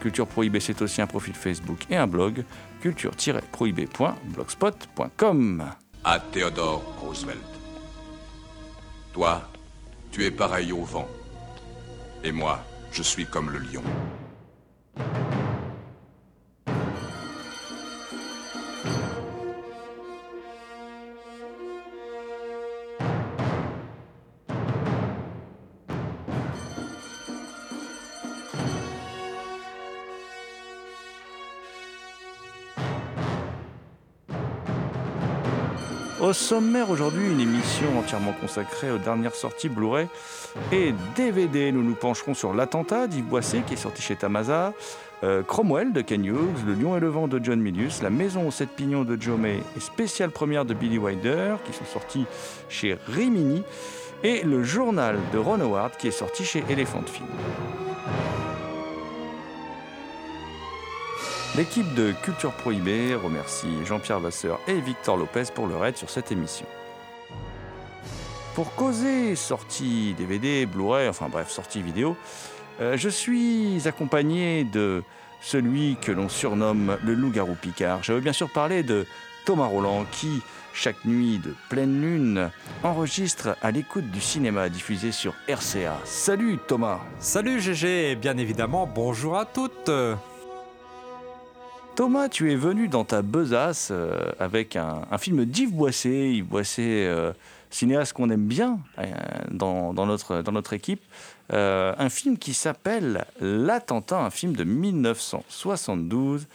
Culture Prohibée, c'est aussi un profil Facebook et un blog, culture-prohibée.blogspot.com. À Theodore Roosevelt. Toi, tu es pareil au vent. Et moi, je suis comme le lion. Au sommaire aujourd'hui, une émission entièrement consacrée aux dernières sorties Blu-ray et DVD. Nous nous pencherons sur L'attentat d'Yves Boisset qui est sorti chez Tamasa, euh, Cromwell de Ken Hughes, Le lion et le vent de John Milius, La maison aux sept pignons de Joe May et spéciale première de Billy Wilder qui sont sortis chez Rimini et Le journal de Ron Howard qui est sorti chez Elephant Film. L'équipe de Culture Prohibée remercie Jean-Pierre Vasseur et Victor Lopez pour leur aide sur cette émission. Pour causer sortie DVD, Blu-ray, enfin bref, sortie vidéo, euh, je suis accompagné de celui que l'on surnomme le loup-garou Picard. Je veux bien sûr parler de Thomas Roland qui, chaque nuit de pleine lune, enregistre à l'écoute du cinéma diffusé sur RCA. Salut Thomas Salut GG, et bien évidemment, bonjour à toutes Thomas, tu es venu dans ta besace euh, avec un, film d'Yves Boisset. Yves euh, cinéaste qu'on aime bien euh, dans, notre, équipe. Un film qui s'appelle L'attentat, un film de 1972,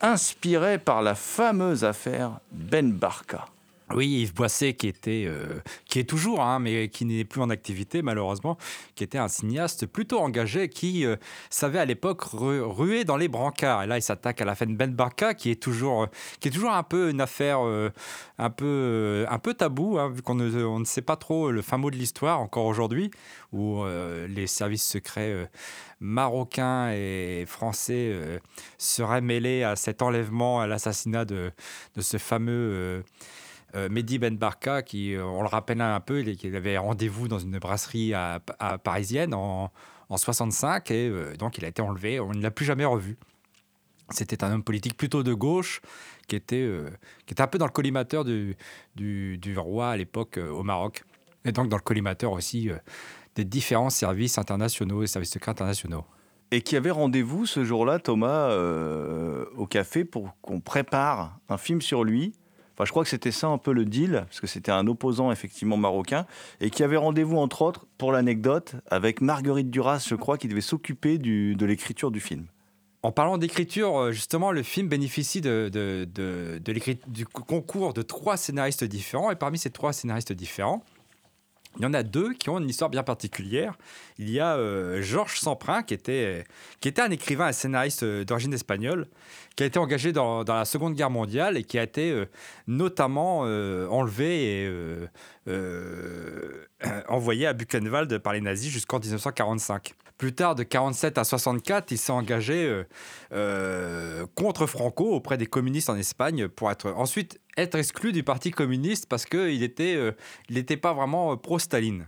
inspiré par la fameuse affaire Ben Barka. Oui, Yves Boisset, qui était, euh, qui est toujours, hein, mais qui n'est plus en activité malheureusement, qui était un cinéaste plutôt engagé, qui euh, savait à l'époque ru- ruer dans les brancards. Et là, il s'attaque à la fin de Ben Barka, qui est toujours, euh, qui est toujours un peu une affaire un peu, un peu tabou, hein, vu qu'on ne, on ne sait pas trop le fin mot de l'histoire encore aujourd'hui, où les services secrets marocains et français seraient mêlés à cet enlèvement, à l'assassinat de, de ce fameux euh, Mehdi Ben Barka, qui, euh, on le rappelle un peu, il, avait rendez-vous dans une brasserie parisienne en, en 65 et euh, donc il a été enlevé. On ne l'a plus jamais revu. C'était un homme politique plutôt de gauche qui était, euh, qui était un peu dans le collimateur du, roi à l'époque au Maroc. Et donc dans le collimateur aussi des différents services internationaux et services secrets internationaux. Et qui avait rendez-vous ce jour-là, Thomas, au café pour qu'on prépare un film sur lui. Je crois que c'était ça un peu le deal, parce que c'était un opposant effectivement marocain, et qui avait rendez-vous entre autres, pour l'anecdote, avec Marguerite Duras, je crois, qui devait s'occuper de l'écriture du film. En parlant d'écriture, euh, justement, le film bénéficie de, du concours de trois scénaristes différents. Et parmi ces trois scénaristes différents, il y en a deux qui ont une histoire bien particulière. Il y a euh, Georges Semprin, qui était, qui était un écrivain et scénariste euh, d'origine espagnole, qui a été engagé dans, la Seconde Guerre mondiale et qui a été euh, notamment enlevé et euh, envoyé à Buchenwald par les nazis jusqu'en 1945. Plus tard, de 47 à 64, il s'est engagé euh, euh, contre Franco auprès des communistes en Espagne pour être ensuite être exclu du parti communiste parce qu'il était, il n'était pas vraiment pro-Staline.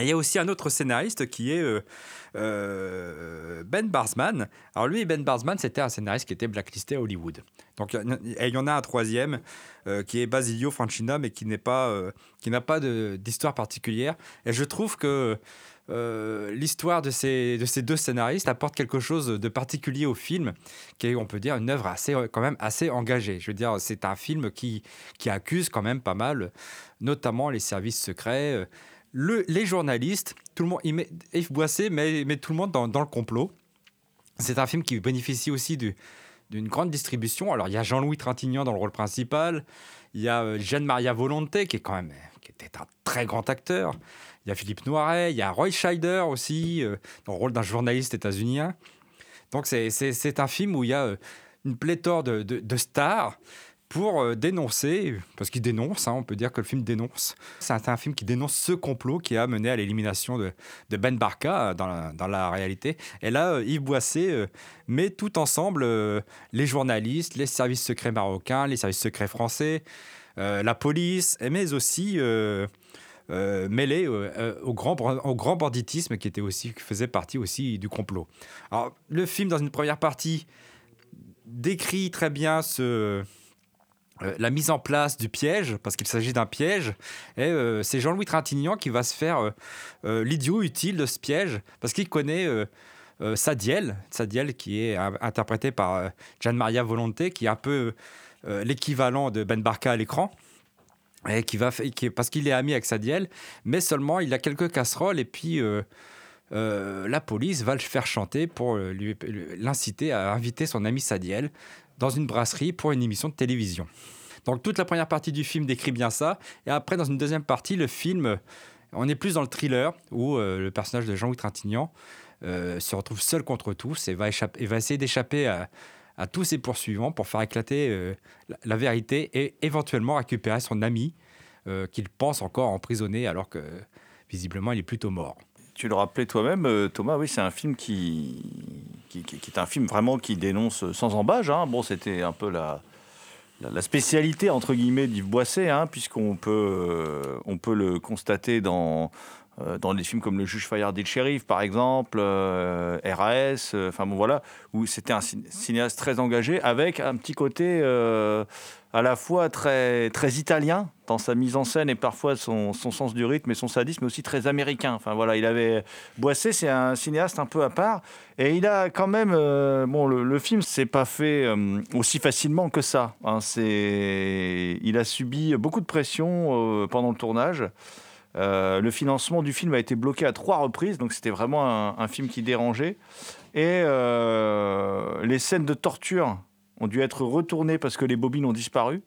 Il y a aussi un autre scénariste qui est Ben Barsman. Alors lui, Ben Barsman, c'était un scénariste qui était blacklisté à Hollywood. Donc il y en a un troisième euh, qui est Basilio Francina, mais qui n'est pas, qui n'a pas d'histoire particulière. Et je trouve que l'histoire de ces, de ces deux scénaristes apporte quelque chose de particulier au film, qui est, on peut dire, une œuvre assez, quand même assez engagée. Je veux dire, c'est un film qui, qui accuse quand même pas mal, notamment les services secrets les journalistes, tout le monde, met, Yves Boisset met, tout le monde dans, le complot. C'est un film qui bénéficie aussi d'une grande distribution. Alors, il y a Jean-Louis Trintignant dans le rôle principal. Il y a euh, Jeanne-Maria Volonté, qui est quand même qui était un très grand acteur. Il y a Philippe Noiret. Il y a Roy Scheider aussi, euh, dans le rôle d'un journaliste états-unien. Donc, c'est un film où il y a euh, une pléthore de, de stars pour euh, dénoncer, parce qu'il dénonce, hein, on peut dire que le film dénonce. C'est un, film qui dénonce ce complot qui a mené à l'élimination de, Ben Barka euh, dans la, réalité. Et là, euh, Yves Boisset met tout ensemble les journalistes, les services secrets marocains, les services secrets français, la police, mais aussi mêlé au, grand, au grand banditisme qui, était aussi, qui faisait partie aussi du complot. Alors, le film, dans une première partie, décrit très bien ce la mise en place du piège, parce qu'il s'agit d'un piège, et euh, c'est Jean-Louis Trintignant qui va se faire euh, l'idiot utile de ce piège, parce qu'il connaît Sadiel, Sadiel qui est interprété par Gian Maria Volonté, qui est un peu l'équivalent de Ben Barka à l'écran. Et qui va, parce qu'il est ami avec Sadiel, mais seulement il a quelques casseroles et puis la police va le faire chanter pour l'inciter à inviter son ami Sadiel dans une brasserie pour une émission de télévision. Donc toute la première partie du film décrit bien ça. Et après, dans une deuxième partie, le film, on est plus dans le thriller où euh, le personnage de Jean-Louis Trintignant euh, se retrouve seul contre tous et va, essayer d'échapper à, tous ses poursuivants pour faire éclater euh, la, vérité et éventuellement récupérer son ami qu'il pense encore emprisonné alors que visiblement il est plutôt mort tu le rappelais toi-même, euh, Thomas, oui, c'est un film qui, qui, est un film vraiment qui dénonce sans embâge. Hein. Bon, c'était un peu la, la, spécialité, entre guillemets, d'Yves Boisset, hein, puisqu'on peut, euh, on peut le constater dans, dans des films comme Le Juge Fayard et le Shérif, par exemple, RAS, enfin bon, voilà, où c'était un cinéaste très engagé, avec un petit côté à la fois très, très italien dans sa mise en scène et parfois son, son, sens du rythme et son sadisme, mais aussi très américain. Enfin voilà, il avait Boissé, c'est un cinéaste un peu à part, et il a quand même euh, bon, le, le film s'est pas fait euh, aussi facilement que ça. Hein. il a subi beaucoup de pression euh, pendant le tournage. Le financement du film a été bloqué à trois reprises, donc c'était vraiment un, film qui dérangeait. Et les scènes de torture ont dû être retournés parce que les bobines ont disparu.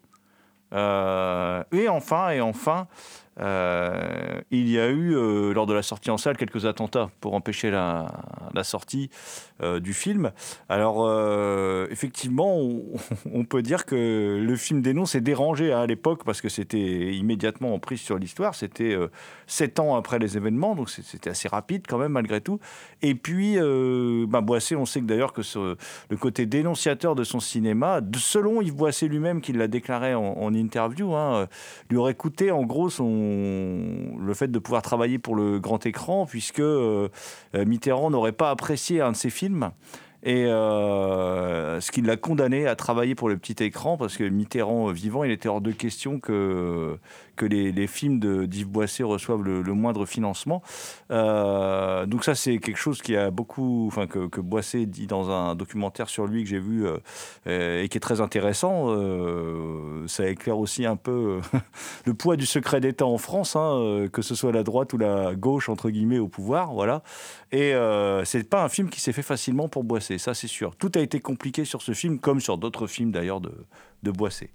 Euh, et enfin, et enfin, euh, il y a eu, euh, lors de la sortie en salle, quelques attentats pour empêcher la, sortie euh, du film. Alors, effectivement, on, peut dire que le film dénonce est dérangé hein, à l'époque parce que c'était immédiatement en prise sur l'histoire. C'était sept ans après les événements, donc c'était assez rapide quand même, malgré tout. Et puis, bah, Boissé, on sait que d'ailleurs que le côté dénonciateur de son cinéma, selon Yves Boissé lui-même, qui l'a déclaré en, interview, hein, lui aurait coûté en gros son le fait de pouvoir travailler pour le grand écran, puisque euh, Mitterrand n'aurait pas apprécié un de ses films. Et euh, ce qui l'a condamné à travailler pour le petit écran, parce que Mitterrand vivant, il était hors de question que que les, films de d'Yves Boisset reçoivent le, moindre financement. Euh, donc ça, c'est quelque chose qui a beaucoup, enfin que, que, Boisset dit dans un documentaire sur lui que j'ai vu euh, et qui est très intéressant. Euh, ça éclaire aussi un peu le poids du secret d'État en France, hein, que ce soit la droite ou la gauche entre guillemets au pouvoir, voilà. Et c'est pas un film qui s'est fait facilement pour Boisset, ça c'est sûr. Tout a été compliqué sur ce film, comme sur d'autres films d'ailleurs de, de Boisset.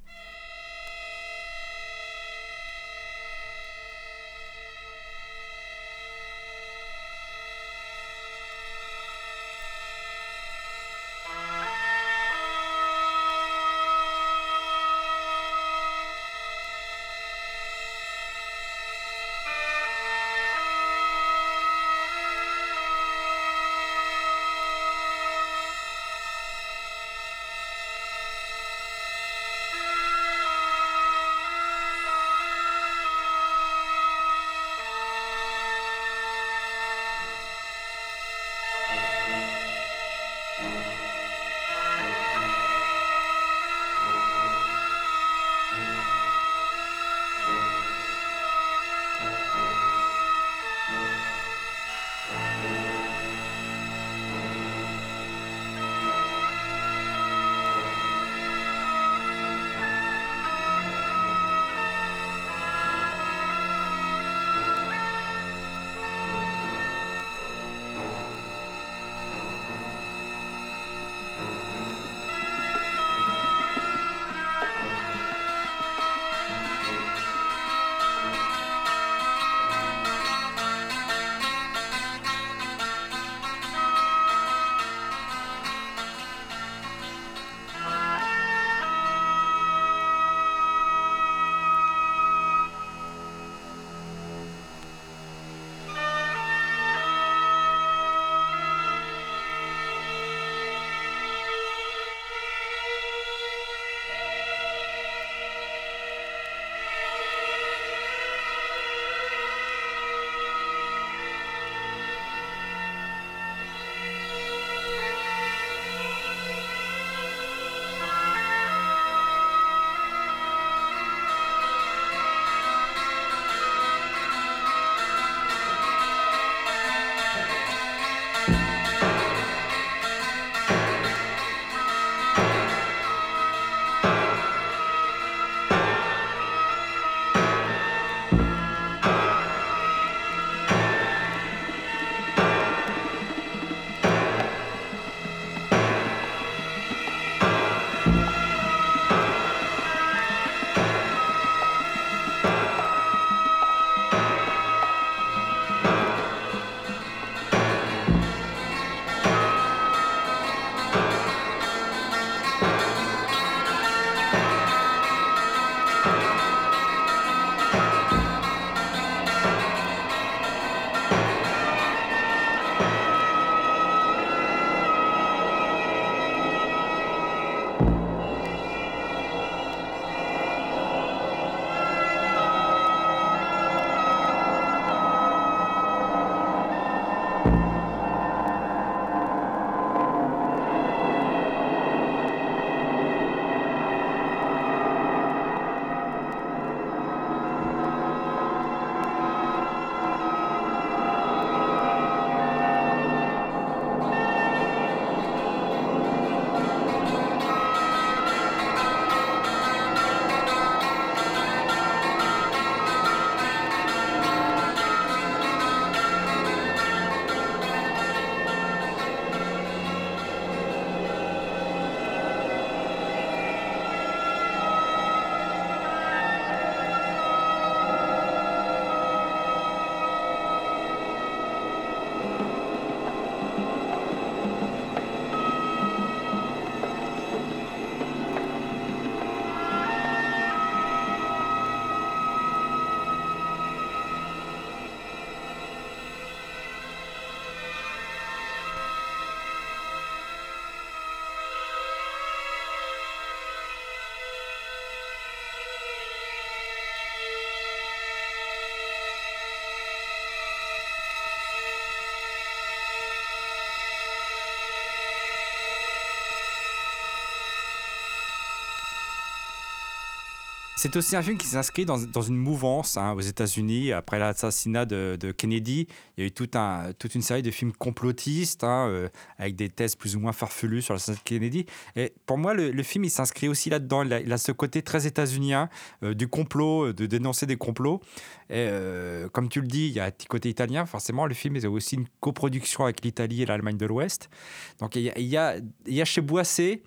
C'est aussi un film qui s'inscrit dans, une mouvance hein, aux États-Unis. Après l'assassinat de, Kennedy, il y a eu toute une série de films complotistes hein, euh, avec des thèses plus ou moins farfelues sur l'assassinat de Kennedy. Et pour moi, le, film, il s'inscrit aussi là-dedans. Il, a ce côté très états-unien euh, du complot, de dénoncer des complots. Et euh, comme tu le dis, il y a un petit côté italien. Forcément, le film est aussi une coproduction avec l'Italie et l'Allemagne de l'Ouest. Donc il, y a, il y a chez Boissé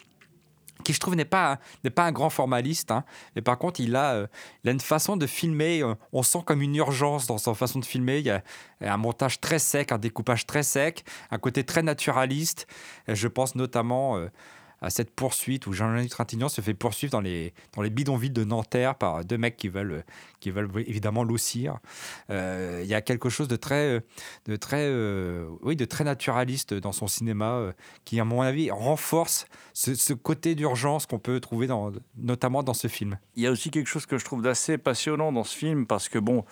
qui je trouve n'est pas, n'est pas un grand formaliste, hein. mais par contre il a, euh, il a une façon de filmer, euh, on sent comme une urgence dans sa façon de filmer, il y a un montage très sec, un découpage très sec, un côté très naturaliste, je pense notamment... Euh, à cette poursuite où Jean-Louis Trintignant se fait poursuivre dans les, dans les bidonvilles de Nanterre par deux mecs qui veulent, évidemment l'oussir. Euh, il y a quelque chose de très, de très, euh, oui, de très naturaliste dans son cinéma euh, qui, à mon avis, renforce ce, côté d'urgence qu'on peut trouver dans, notamment dans ce film. Il y a aussi quelque chose que je trouve d'assez passionnant dans ce film parce que bon.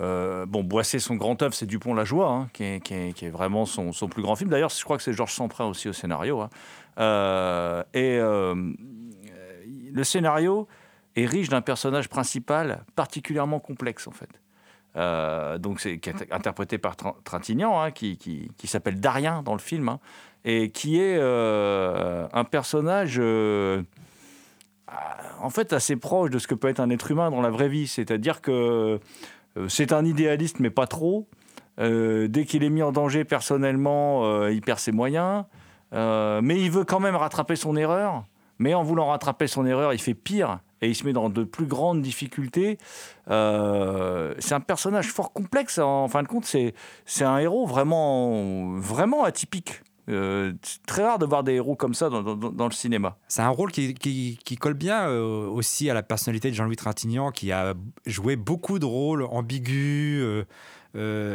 Euh, bon, Boissé, son grand œuvre, c'est Dupont la joie, hein, qui, est, vraiment son, plus grand film. D'ailleurs, je crois que c'est Georges Samprin aussi au scénario. Hein. Euh, et euh, le scénario est riche d'un personnage principal particulièrement complexe, en fait. Euh, donc c'est interprété par Trintignant, hein, qui, qui, s'appelle Darien dans le film, hein, et qui est un personnage en fait assez proche de ce que peut être un être humain dans la vraie vie. C'est-à-dire que c'est un idéaliste, mais pas trop. dès qu'il est mis en danger personnellement, il perd ses moyens. Euh, mais il veut quand même rattraper son erreur. Mais en voulant rattraper son erreur, il fait pire et il se met dans de plus grandes difficultés. Euh, c'est un personnage fort complexe. En fin de compte, c'est, c'est un héros vraiment, vraiment atypique. Euh, c'est très rare de voir des héros comme ça dans, dans, le cinéma. C'est un rôle qui, qui, colle bien aussi à la personnalité de Jean-Louis Trintignant, qui a joué beaucoup de rôles ambigus,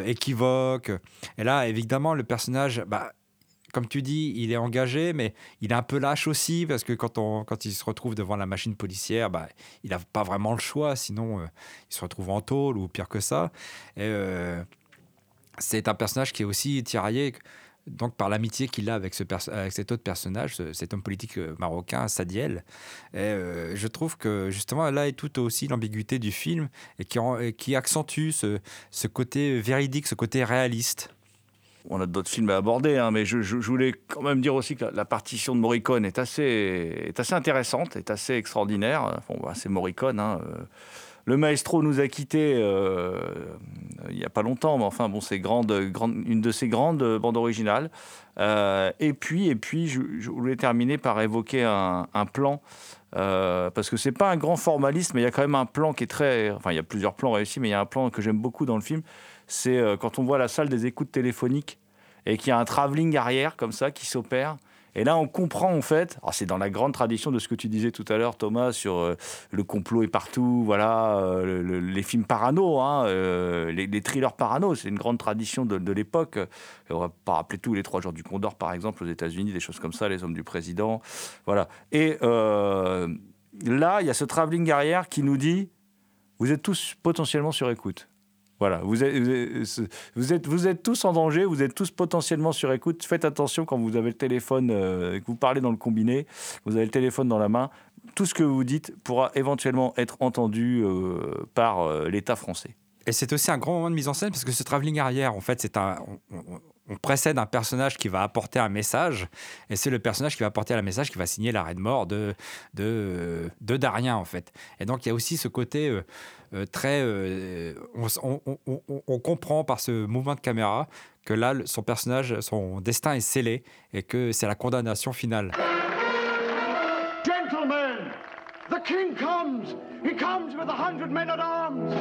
équivoques. Et là, évidemment, le personnage... Bah, comme tu dis, il est engagé, mais il est un peu lâche aussi, parce que quand, on, quand il se retrouve devant la machine policière, bah, il n'a pas vraiment le choix, sinon euh, il se retrouve en tôle ou pire que ça. Euh, c'est un personnage qui est aussi tiraillé donc par l'amitié qu'il a avec, ce avec cet autre personnage, ce, cet homme politique euh, marocain, Sadiel. Je trouve que justement là est tout aussi l'ambiguïté du film et qui, qui accentue ce, ce côté véridique, ce côté réaliste on a d'autres films à aborder, hein, mais je, voulais quand même dire aussi que la, partition de Morricone est assez, intéressante, est assez extraordinaire. Bon, bah, c'est Morricone. Hein, euh. Le maestro nous a quittés euh, il n'y a pas longtemps, mais enfin, bon, c'est une de ses grandes bandes originales. Euh, et puis, et puis je, voulais terminer par évoquer un, plan. Parce que c'est pas un grand formaliste, mais il y a quand même un plan qui est très. Enfin, il y a plusieurs plans réussis, mais il y a un plan que j'aime beaucoup dans le film c'est euh, quand on voit la salle des écoutes téléphoniques et qu'il y a un travelling arrière comme ça qui s'opère. Et là, on comprend en fait, c'est dans la grande tradition de ce que tu disais tout à l'heure, Thomas, sur euh, le complot est partout, voilà, euh, le, les films parano, hein, les, thrillers parano, c'est une grande tradition de, de l'époque. On va pas rappeler tous les trois jours du Condor, par exemple, aux États-Unis, des choses comme ça, les hommes du président, voilà. Et là, il y a ce travelling arrière qui nous dit, vous êtes tous potentiellement sur écoute. Voilà, vous êtes, tous en danger, vous êtes tous potentiellement sur écoute. Faites attention quand vous avez le téléphone, euh, que vous parlez dans le combiné, vous avez le téléphone dans la main. Tout ce que vous dites pourra éventuellement être entendu euh, par euh, l'État français. Et c'est aussi un grand moment de mise en scène parce que ce travelling arrière, en fait, c'est un. On, précède un personnage qui va apporter un message, et c'est le personnage qui va apporter un message qui va signer l'arrêt de mort de, de, Darien, en fait. Et donc, il y a aussi ce côté. Euh, euh, très. Euh, on, on, on, comprend par ce mouvement de caméra que là, son personnage, son destin est scellé et que c'est la condamnation finale. Gentlemen, the king comes. He comes with a hundred men at arms.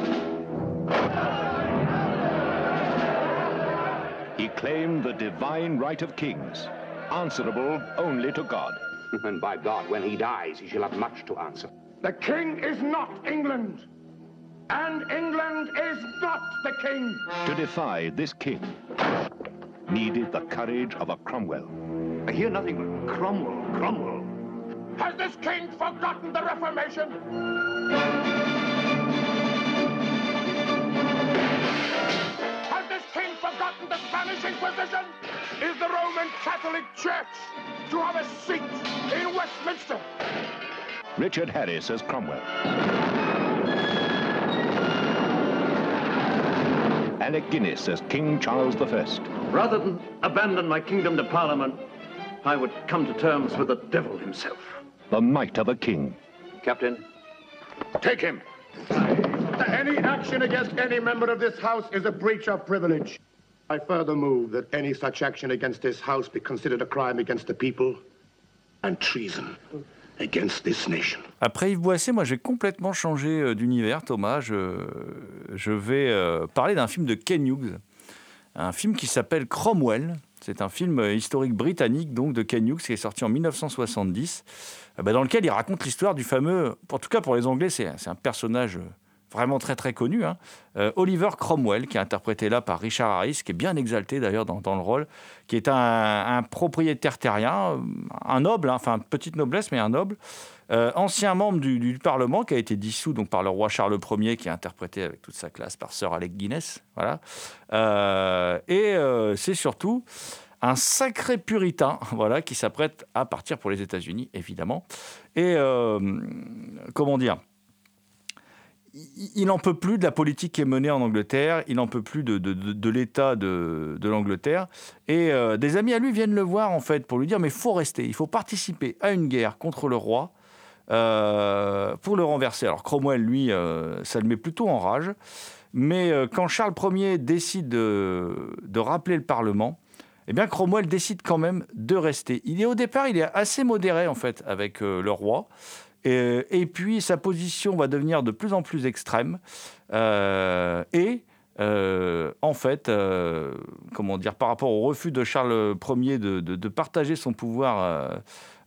He claimed the divine right of kings, answerable only to God. And by God, when he dies, he shall have much to answer. The king is not England. And England is not the king. To defy this king needed the courage of a Cromwell. I hear nothing but Cromwell, Cromwell. Has this king forgotten the Reformation? threatened the Spanish Inquisition? Is the Roman Catholic Church to have a seat in Westminster? Richard Harris as Cromwell. Alec Guinness as King Charles I. Rather than abandon my kingdom to Parliament, I would come to terms with the devil himself. The might of a king. Captain. Take him. Any action against any member of this House is a breach of privilege. I further move that any such action against this House be considered a crime against the people and treason against this nation. Après Yves Boisset, moi j'ai complètement changé euh, d'univers, Thomas. Je, vais euh, parler d'un film de Ken Hughes, un film qui s'appelle Cromwell. C'est un film euh, historique britannique donc de Ken Hughes qui est sorti en 1970, euh, bah, dans lequel il raconte l'histoire du fameux, en tout cas pour les Anglais, c'est un personnage vraiment très très connu, hein, euh, Oliver Cromwell, qui est interprété là par Richard Harris, qui est bien exalté d'ailleurs dans, le rôle, qui est un, propriétaire terrien, un noble, hein, enfin petite noblesse mais un noble, euh, ancien membre du, Parlement qui a été dissous donc par le roi Charles Ier, qui est interprété avec toute sa classe par Sir Alec Guinness. Voilà. Euh, et c'est surtout un sacré puritain voilà, qui s'apprête à partir pour les États-Unis, évidemment. Et comment dire il- n'en peut plus de la politique qui est menée en Angleterre, il n'en peut plus de, de- de- l'état de, l'Angleterre. Et euh, des amis à lui viennent le voir, en fait, pour lui dire, mais il faut rester, il faut participer à une guerre contre le roi euh, pour le renverser. Alors Cromwell, lui, euh, ça le met plutôt en rage. Mais quand Charles Ier décide de, rappeler le Parlement, eh bien Cromwell décide quand même de rester. Il est au départ, il est assez modéré en fait avec le roi. Et, et puis sa position va devenir de plus en plus extrême. Euh, et euh, en fait, euh, comment dire, par rapport au refus de Charles Ier de, partager son pouvoir euh,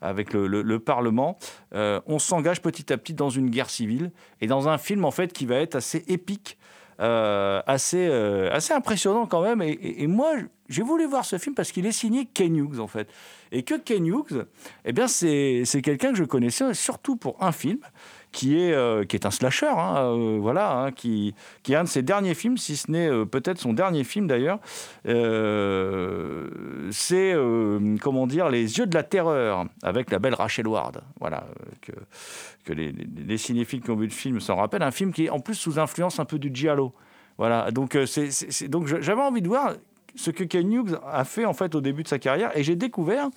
avec le, le- le Parlement, euh, on s'engage petit à petit dans une guerre civile et dans un film en fait qui va être assez épique. Euh, assez, euh, assez impressionnant quand même. Et, moi, j'ai voulu voir ce film parce qu'il est signé Ken Hughes, en fait. Et que Ken Hughes, eh bien, c'est quelqu'un que je connaissais surtout pour un film qui est, euh, qui est un slasher, hein, euh, voilà, hein, qui, qui est un de ses derniers films, si ce n'est euh, peut-être son dernier film d'ailleurs. C'est, comment dire, Les Yeux de la Terreur, avec la belle Rachel Ward, voilà, que, que les, les- les cinéphiles qui ont vu le film s'en rappellent, un film qui est en plus sous influence un peu du giallo. Voilà, donc, c'est, donc j'avais envie de voir ce que Ken Hughes a fait en fait au début de sa carrière, et j'ai découvert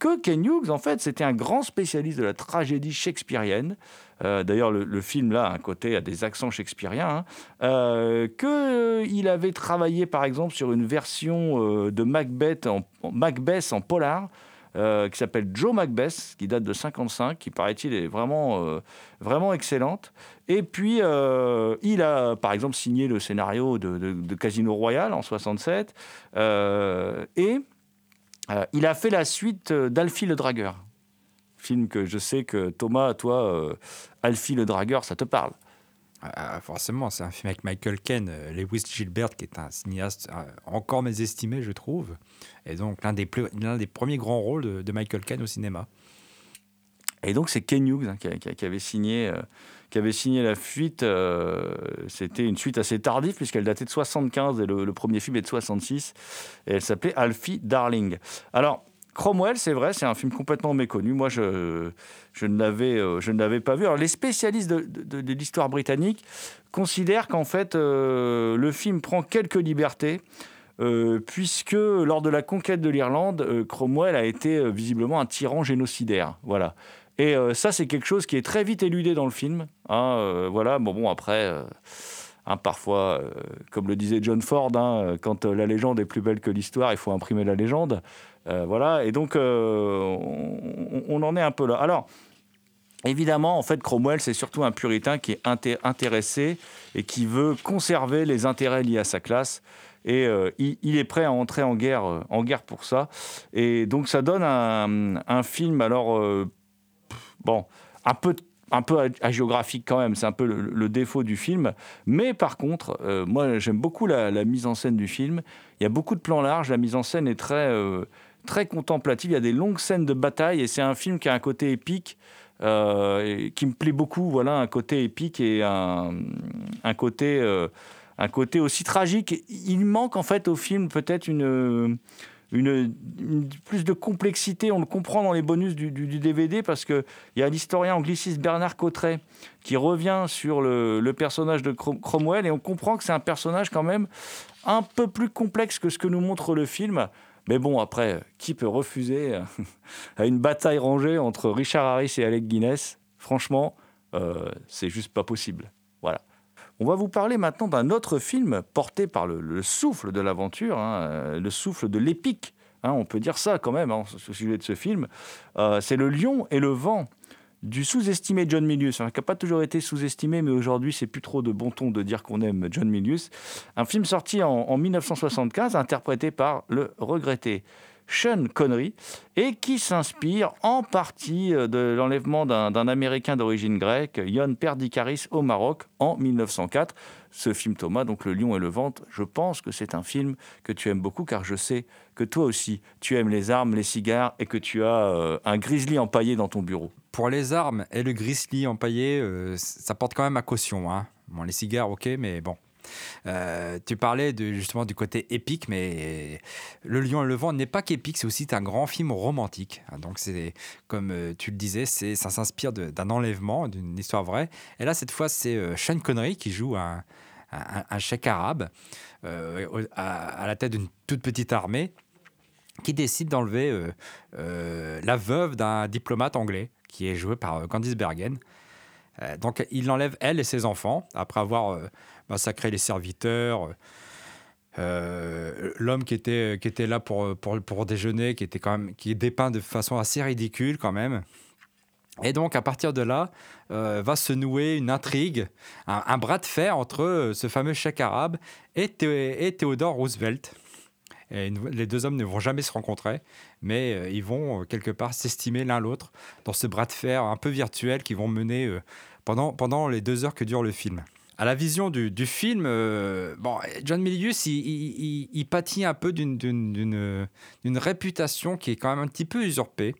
que Ken Hughes, en fait, c'était un grand spécialiste de la tragédie shakespearienne. Euh, D'ailleurs, le, film, là, à un côté, a des accents shakespeariens. hein. Euh, que, euh, avait travaillé, par exemple, sur une version euh, de Macbeth en, Macbeth en polar, qui s'appelle Joe Macbeth, qui date de 55, qui, paraît-il, est vraiment, vraiment excellente. Et puis, il a, par exemple, signé le scénario de, Casino Royale en 67. euh, et euh, il a fait la suite euh, d'Alfie le Dragueur. Film que je sais que Thomas, toi, euh, Alfie le Dragueur, ça te parle. Ah, forcément, c'est un film avec Michael Caine, euh, Lewis Gilbert, qui est un cinéaste encore mésestimé, je trouve. Et donc, l'un des, plus- l'un des premiers grands rôles de, de Michael Caine au cinéma. Et donc c'est Ken Hughes hein, qui, avait signé, euh, qui avait signé la fuite. euh, C'était une suite assez tardive puisqu'elle datait de 75 et le, premier film est de 66. Et elle s'appelait Alfie Darling. Alors Cromwell, c'est vrai, c'est un film complètement méconnu. Moi, je, je ne l'avais, euh, ne l'avais pas vu. Alors les spécialistes de, l'histoire britannique considèrent qu'en fait euh, le film prend quelques libertés. puisque lors de la conquête de l'Irlande, Cromwell a été visiblement un tyran génocidaire. Voilà. Et euh, ça, c'est quelque chose qui est très vite éludé dans le film. hein, euh, voilà, bon, bon après, euh, hein, parfois, euh, comme le disait John Ford, hein, quand la légende est plus belle que l'histoire, il faut imprimer la légende. Voilà, et donc, on, en est un peu là. Alors, Évidemment, en fait, Cromwell, c'est surtout un puritain qui est inté- intéressé et qui veut conserver les intérêts liés à sa classe. Et il, est prêt à entrer en guerre, en guerre pour ça. Et donc, ça donne un, film, alors, bon, un peu, un peu hagiographique quand même. C'est un peu le, défaut du film. Mais par contre, euh, moi, j'aime beaucoup la, mise en scène du film. Il y a beaucoup de plans larges. La mise en scène est très, euh, très contemplative. Il y a des longues scènes de bataille. Et c'est un film qui a un côté épique. euh, qui me plaît beaucoup, voilà, un côté épique et un, un côté, un côté aussi tragique. Il manque en fait au film peut-être une, une, plus de complexité. On le comprend dans les bonus du, DVD parce qu'il y a l'historien angliciste Bernard Cotteret qui revient sur le, personnage de Crom- Cromwell et on comprend que c'est un personnage quand même un peu plus complexe que ce que nous montre le film. Mais bon, après, qui peut refuser euh, à une bataille rangée entre Richard Harris et Alec Guinness? Franchement, euh, c'est juste pas possible. Voilà. On va vous parler maintenant d'un autre film porté par le, le souffle de l'aventure, hein, euh, le souffle de l'épique. hein, on peut dire ça quand même, hein, au sujet de ce film. Euh, c'est Le Lion et le Vent du sous-estimé John Milius, hein, qui n'a pas toujours été sous-estimé, mais aujourd'hui c'est plus trop de bon ton de dire qu'on aime John Milius. Un film sorti en, en 1975, interprété par le regretté Sean Connery, et qui s'inspire en partie euh, de l'enlèvement d'un Américain d'origine grecque, Ion Perdikaris, au Maroc en 1904. Ce film, Thomas, donc Le Lion et le Ventre, je pense que c'est un film que tu aimes beaucoup, car je sais que toi aussi, tu aimes les armes, les cigares, et que tu as euh, un grizzly empaillé dans ton bureau. Pour les armes et le grizzly empaillé, euh, ça porte quand même à caution. Hein. Les cigares, ok, mais bon. Euh, tu parlais justement du côté épique, mais Le Lion et le Vent n'est pas qu'épique, c'est aussi un grand film romantique. hein. Donc, comme euh, tu le disais, ça s'inspire d'un enlèvement, d'une histoire vraie. Et là, cette fois, c'est euh, Sean Connery qui joue un, un, cheikh arabe à, la tête d'une toute petite armée qui décide d'enlever la veuve d'un diplomate anglais qui est joué par Candice Bergen. Donc il enlève elle et ses enfants après avoir massacré les serviteurs. euh, L'homme qui était, là pour, déjeuner, qui, était quand même, qui est dépeint de façon assez ridicule quand même. Et donc, à partir de là, euh, va se nouer une intrigue, un, bras de fer entre euh, ce fameux chèque arabe et, Thé- et Theodore Roosevelt. Et les deux hommes ne vont jamais se rencontrer, mais ils vont quelque part s'estimer l'un l'autre dans ce bras de fer un peu virtuel qu'ils vont mener pendant les deux heures que dure le film. À la vision du, film, euh, bon, John Milius, il, il- pâtit un peu d'une- réputation qui est quand même un petit peu usurpée.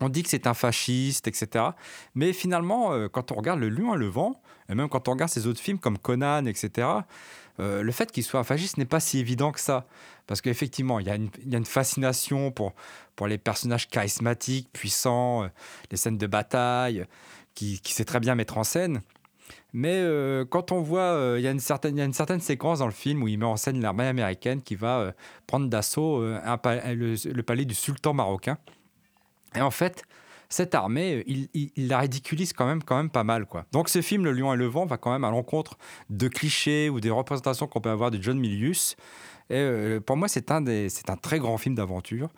On dit que c'est un fasciste, etc. Mais finalement, euh, quand on regarde Le Lion et le Vent, et même quand on regarde ses autres films comme Conan, etc., euh, le fait qu'il soit un fasciste n'est pas si évident que ça. Parce qu'effectivement, il y, a une- fascination pour, les personnages charismatiques, puissants, les scènes de bataille, qui, qui sait très bien mettre en scène. Mais euh, quand on voit, euh, il y, a une certaine- il y a une certaine séquence dans le film où il met en scène l'armée américaine qui va euh, prendre d'assaut le, palais du sultan marocain. Et en fait, cette armée, il la ridiculise quand même, quand même pas mal. Quoi. Donc ce film, Le Lion et le Vent, va quand même à l'encontre de clichés ou des représentations qu'on peut avoir de John Milius. Euh, pour moi, c'est un, très grand film d'aventure,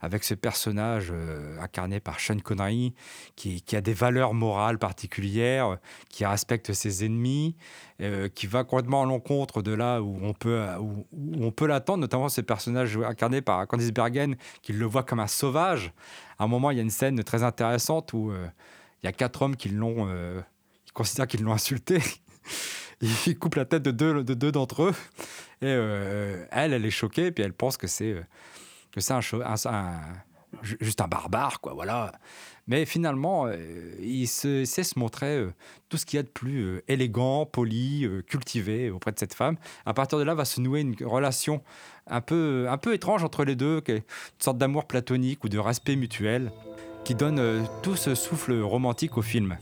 avec ce personnage euh, incarné par Sean Connery, qui, a des valeurs morales particulières, qui respecte ses ennemis, euh, qui va complètement à l'encontre de là où on peut, l'attendre, notamment ce personnage incarné par Candice Bergen, qui le voit comme un sauvage. À un moment, il y a une scène très intéressante où il y a quatre hommes qui l'ont, considèrent qu'ils l'ont insulté. Il coupe la tête de deux, de deux d'entre eux. Et euh, elle, elle est choquée, puis elle pense que c'est euh, que c'est un, juste un barbare, quoi. Voilà. Mais finalement, euh, il se, sait se montrer tout ce qu'il y a de plus élégant, poli, cultivé auprès de cette femme. À partir de là, va se nouer une relation un peu, un peu étrange entre les deux, une sorte d'amour platonique ou de respect mutuel, qui donne tout ce souffle romantique au film.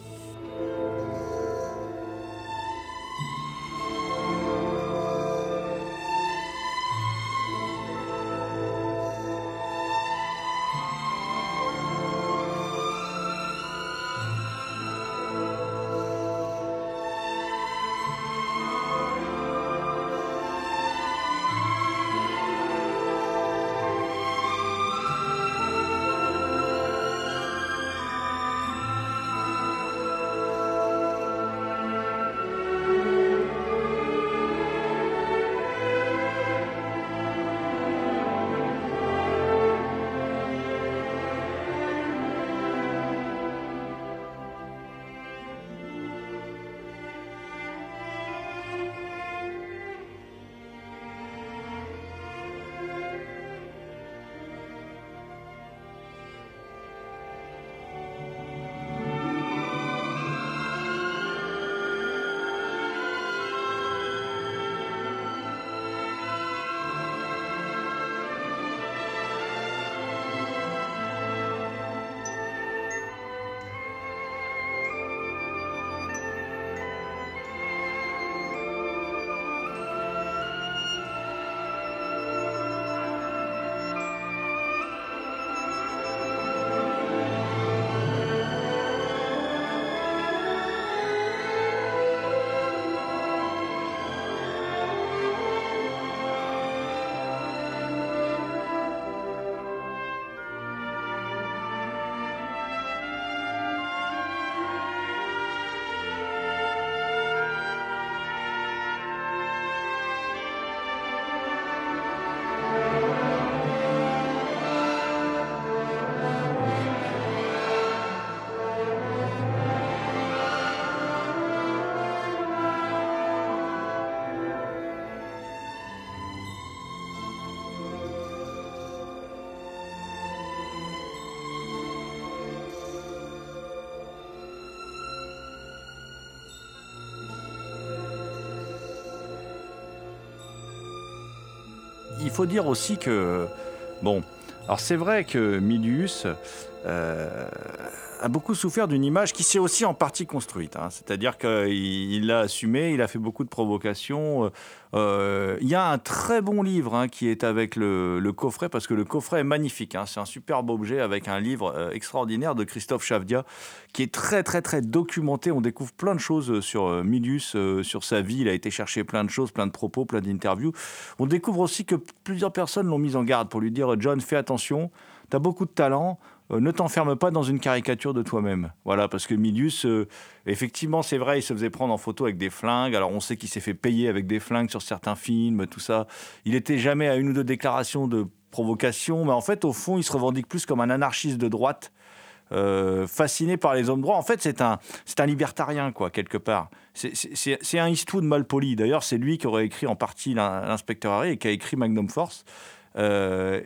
Faut dire aussi que, bon, alors c'est vrai que Milius euh, a beaucoup souffert d'une image qui s'est aussi en partie construite. hein. C'est-à-dire qu'il l'a assumé, il a fait beaucoup de provocations. Euh, il y a un très bon livre hein, qui est avec le, coffret, parce que le coffret est magnifique. hein. C'est un superbe objet avec un livre euh, extraordinaire de Christophe Chavdia, qui est très très très documenté. On découvre plein de choses sur euh, Milius, euh, sur sa vie. Il a été chercher plein de choses, plein de propos, plein d'interviews. On découvre aussi que plusieurs personnes l'ont mis en garde pour lui dire John, fais attention, tu as beaucoup de talent. euh, ne t'enferme pas dans une caricature de toi-même. Voilà, parce que Milius, euh, effectivement, c'est vrai, il se faisait prendre en photo avec des flingues. Alors, on sait qu'il s'est fait payer avec des flingues sur certains films, tout ça. Il était jamais à une ou deux déclarations de provocation, mais en fait, au fond, il se revendique plus comme un anarchiste de droite. euh, fasciné par les hommes droits. En fait, c'est un, c'est un libertarien, quoi, quelque part. C'est- un Eastwood mal poli. D'ailleurs, c'est lui qui aurait écrit en partie l'in- l'inspecteur Harry et qui a écrit Magnum Force. Euh,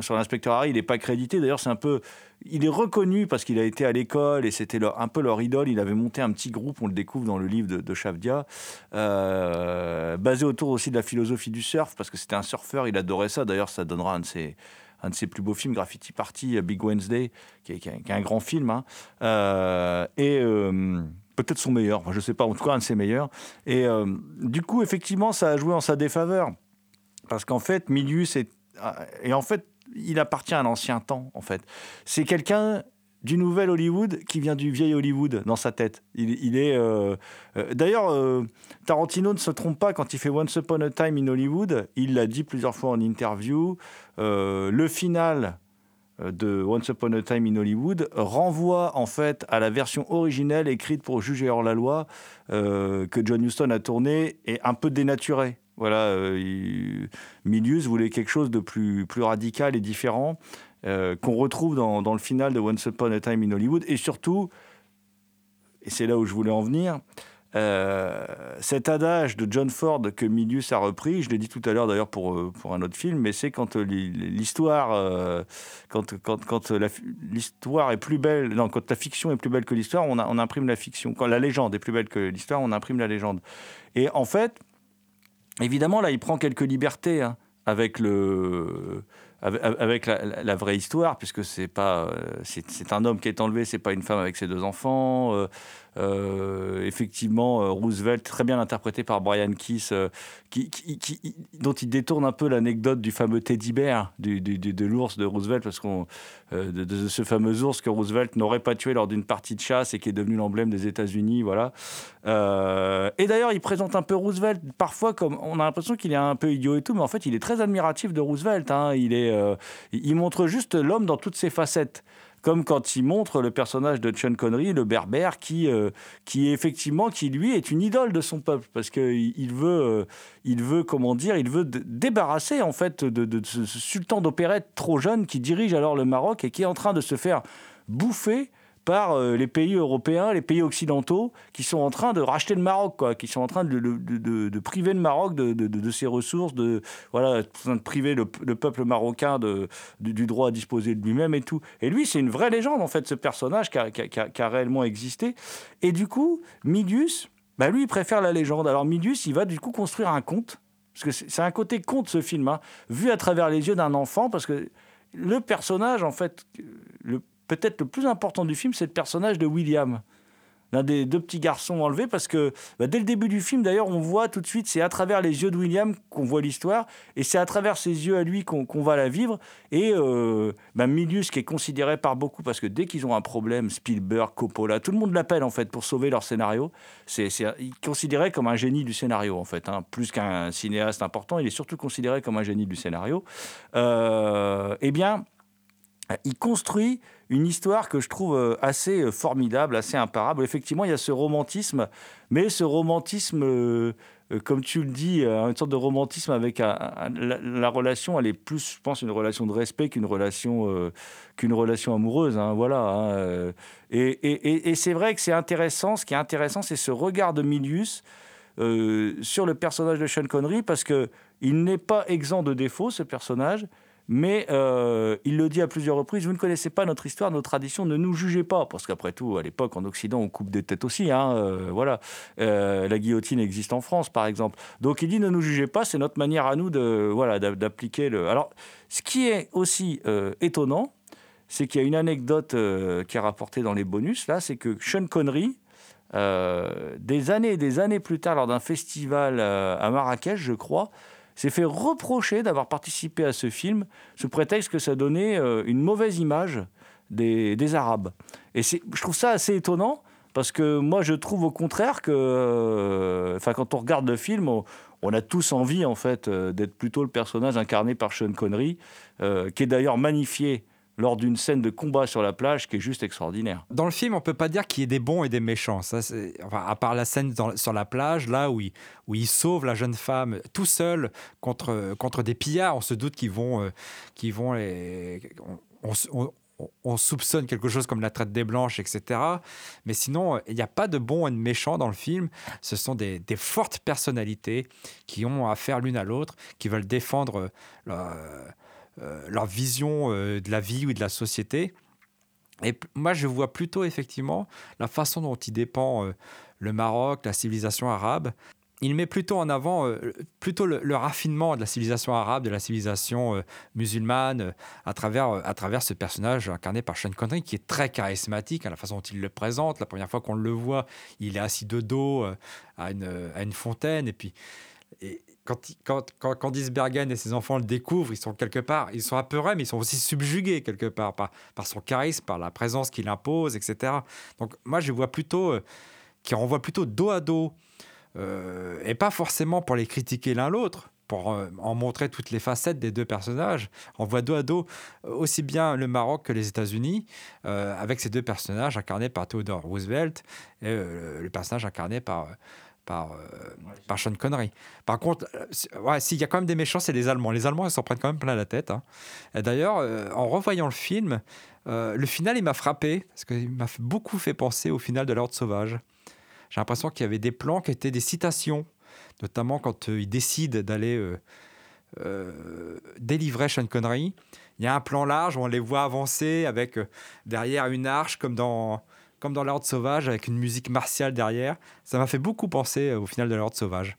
sur l'inspecteur Harry, il n'est pas crédité. D'ailleurs, c'est un peu. Il est reconnu parce qu'il a été à l'école et c'était un peu leur idole. Il avait monté un petit groupe, on le découvre dans le livre de, de Chavdia, euh, basé autour aussi de la philosophie du surf, parce que c'était un surfeur, il adorait ça. D'ailleurs, ça donnera un de ses, un de ses plus beaux films, Graffiti Party, euh, Big Wednesday, qui est, un grand film. hein. Et. Peut-être son meilleur, je ne sais pas, en tout cas un de ses meilleurs. Et du coup, effectivement, ça a joué en sa défaveur. Parce qu'en fait, Milius est. Et en fait, il appartient à l'ancien temps, en fait. C'est quelqu'un du nouvel Hollywood qui vient du vieil Hollywood dans sa tête. Il, est. euh, euh, D'ailleurs, euh, Tarantino ne se trompe pas quand il fait Once Upon a Time in Hollywood. Il l'a dit plusieurs fois en interview. Le final de Once Upon a Time in Hollywood renvoie en fait à la version originelle écrite pour juger hors la loi que John Huston a tournée et un peu dénaturée. Voilà, euh, il- Milius voulait quelque chose de plus, radical et différent euh, qu'on retrouve dans, le final de Once Upon a Time in Hollywood et surtout, et c'est là où je voulais en venir, euh, cet adage de John Ford que Milius a repris, je l'ai dit tout à l'heure d'ailleurs pour, euh, pour un autre film, mais c'est quand l'hi- l'histoire, quand, quand, quand l'histoire est plus belle, non, quand la fiction est plus belle que l'histoire, on imprime la fiction. Quand la légende est plus belle que l'histoire, on imprime la légende. Et en fait, évidemment, là, il prend quelques libertés hein, avec le avec la, vraie histoire, puisque c'est pas euh, c'est un homme qui est enlevé, c'est pas une femme avec ses deux enfants. euh, effectivement, euh, Roosevelt, très bien interprété par Brian Keith, euh, qui, qui- dont il détourne un peu l'anecdote du fameux teddy bear, du, du- de l'ours de Roosevelt, parce qu'on euh, de, ce fameux ours que Roosevelt n'aurait pas tué lors d'une partie de chasse et qui est devenu l'emblème des États-Unis, voilà. Euh, et d'ailleurs, il présente un peu Roosevelt parfois comme on a l'impression qu'il est un peu idiot et tout, mais en fait, il est très admiratif de Roosevelt. hein. Il est, euh, il montre juste l'homme dans toutes ses facettes. Comme quand il montre le personnage de Sean Connery, le berbère, qui, euh, qui effectivement, qui lui est une idole de son peuple, parce qu'il il veut, euh, il veut, comment dire, il veut débarrasser en fait de, de ce sultan d'opérette trop jeune qui dirige alors le Maroc et qui est en train de se faire bouffer par euh, les pays européens, les pays occidentaux, qui sont en train de racheter le Maroc, quoi, qui sont en train de, priver le Maroc de, ses ressources, de, voilà, de priver le, le peuple marocain de, du, droit à disposer de lui-même et tout. Et lui, c'est une vraie légende, en fait, ce personnage qui a, réellement existé. Et du coup, Midius, bah, lui, il préfère la légende. Alors Midius, il va du coup construire un conte, parce que c'est c'est un côté conte, ce film, hein, vu à travers les yeux d'un enfant, parce que le personnage, en fait, le peut-être le plus important du film, c'est le personnage de William, l'un des deux petits garçons enlevés, parce que bah, dès le début du film, d'ailleurs, on voit tout de suite, c'est à travers les yeux de William qu'on voit l'histoire, et c'est à travers ses yeux à lui qu'on va la vivre. Et euh, bah, Milius, qui est considéré par beaucoup, parce que dès qu'ils ont un problème, Spielberg, Coppola, tout le monde l'appelle en fait pour sauver leur scénario. C'est, considéré comme un génie du scénario en fait, hein. plus qu'un cinéaste important, il est surtout considéré comme un génie du scénario. Euh, eh bien, il construit une histoire que je trouve euh, assez euh, formidable, assez imparable. Effectivement, il y a ce romantisme, mais ce romantisme, euh, comme tu le dis, une sorte de romantisme avec la, la relation, elle est plus, je pense, une relation de respect qu'une relation, qu'une relation amoureuse. hein, voilà. hein, et c'est vrai que c'est intéressant. Ce qui est intéressant, c'est ce regard de Milius sur le personnage de Sean Connery, parce que il n'est pas exempt de défauts, ce personnage mais euh, il le dit à plusieurs reprises, vous ne connaissez pas notre histoire, nos traditions, ne nous jugez pas, parce qu'après tout, à l'époque, en Occident, on coupe des têtes aussi, hein, euh, voilà. Euh, la guillotine existe en France, par exemple. Donc il dit, ne nous jugez pas, c'est notre manière à nous de, voilà, d'appliquer le... Alors, ce qui est aussi étonnant, c'est qu'il y a une anecdote qui est rapportée dans les bonus, là, c'est que Sean Connery, des années et des années plus tard, lors d'un festival à Marrakech, je crois, s'est fait reprocher d'avoir participé à ce film sous prétexte que ça donnait euh, une mauvaise image des, Arabes. Et je trouve ça assez étonnant parce que moi je trouve au contraire que, euh, enfin quand on regarde le film, on, a tous envie en fait euh, d'être plutôt le personnage incarné par Sean Connery, qui est d'ailleurs magnifié lors d'une scène de combat sur la plage qui est juste extraordinaire. Dans le film, on peut pas dire qu'il y ait des bons et des méchants. Enfin, à part la scène sur la plage, là où il, où il sauve la jeune femme tout seul contre, des pillards, on se doute qu'ils vont, euh, vont on, soupçonne quelque chose comme la traite des blanches, etc. Mais sinon, il n'y a pas de bons et de méchants dans le film. Ce sont des, fortes personnalités qui ont affaire l'une à l'autre, qui veulent défendre... Euh, leur vision euh, de la vie ou de la société. Et moi, je vois plutôt effectivement la façon dont il dépend euh, le Maroc, la civilisation arabe. Il met plutôt en avant plutôt le, raffinement de la civilisation arabe, de la civilisation musulmane, à, travers, à travers ce personnage incarné par Sean Connery, qui est très charismatique, à la façon dont il le présente. La première fois qu'on le voit, il est assis de dos à, une, à une fontaine, et puis quand, quand, quand Bergen et ses enfants le découvrent, ils sont quelque part, ils sont apeurés, mais ils sont aussi subjugués quelque part par, par son charisme, par la présence qu'il impose, etc. Donc moi, je vois plutôt, euh, qui renvoie plutôt dos à dos, euh, et pas forcément pour les critiquer l'un l'autre, pour euh, en montrer toutes les facettes des deux personnages. On voit dos à dos aussi bien le Maroc que les États-Unis, avec ces deux personnages incarnés par Theodore Roosevelt et le personnage incarné par par, euh, par Sean Connery. Par contre, euh, ouais, s'il y a quand même des méchants, c'est les Allemands. Les Allemands, ils s'en prennent quand même plein la tête. Hein. D'ailleurs, euh, en revoyant le film, le final, il m'a frappé, parce qu'il m'a beaucoup fait penser au final de l'Ordre sauvage. J'ai l'impression qu'il y avait des plans qui étaient des citations, notamment quand il décide d'aller délivrer Sean Connery. Il y a un plan large où on les voit avancer avec derrière une arche, comme dans comme dans l'ordre sauvage, avec une musique martiale derrière. Ça m'a fait beaucoup penser euh, au final de l'ordre sauvage.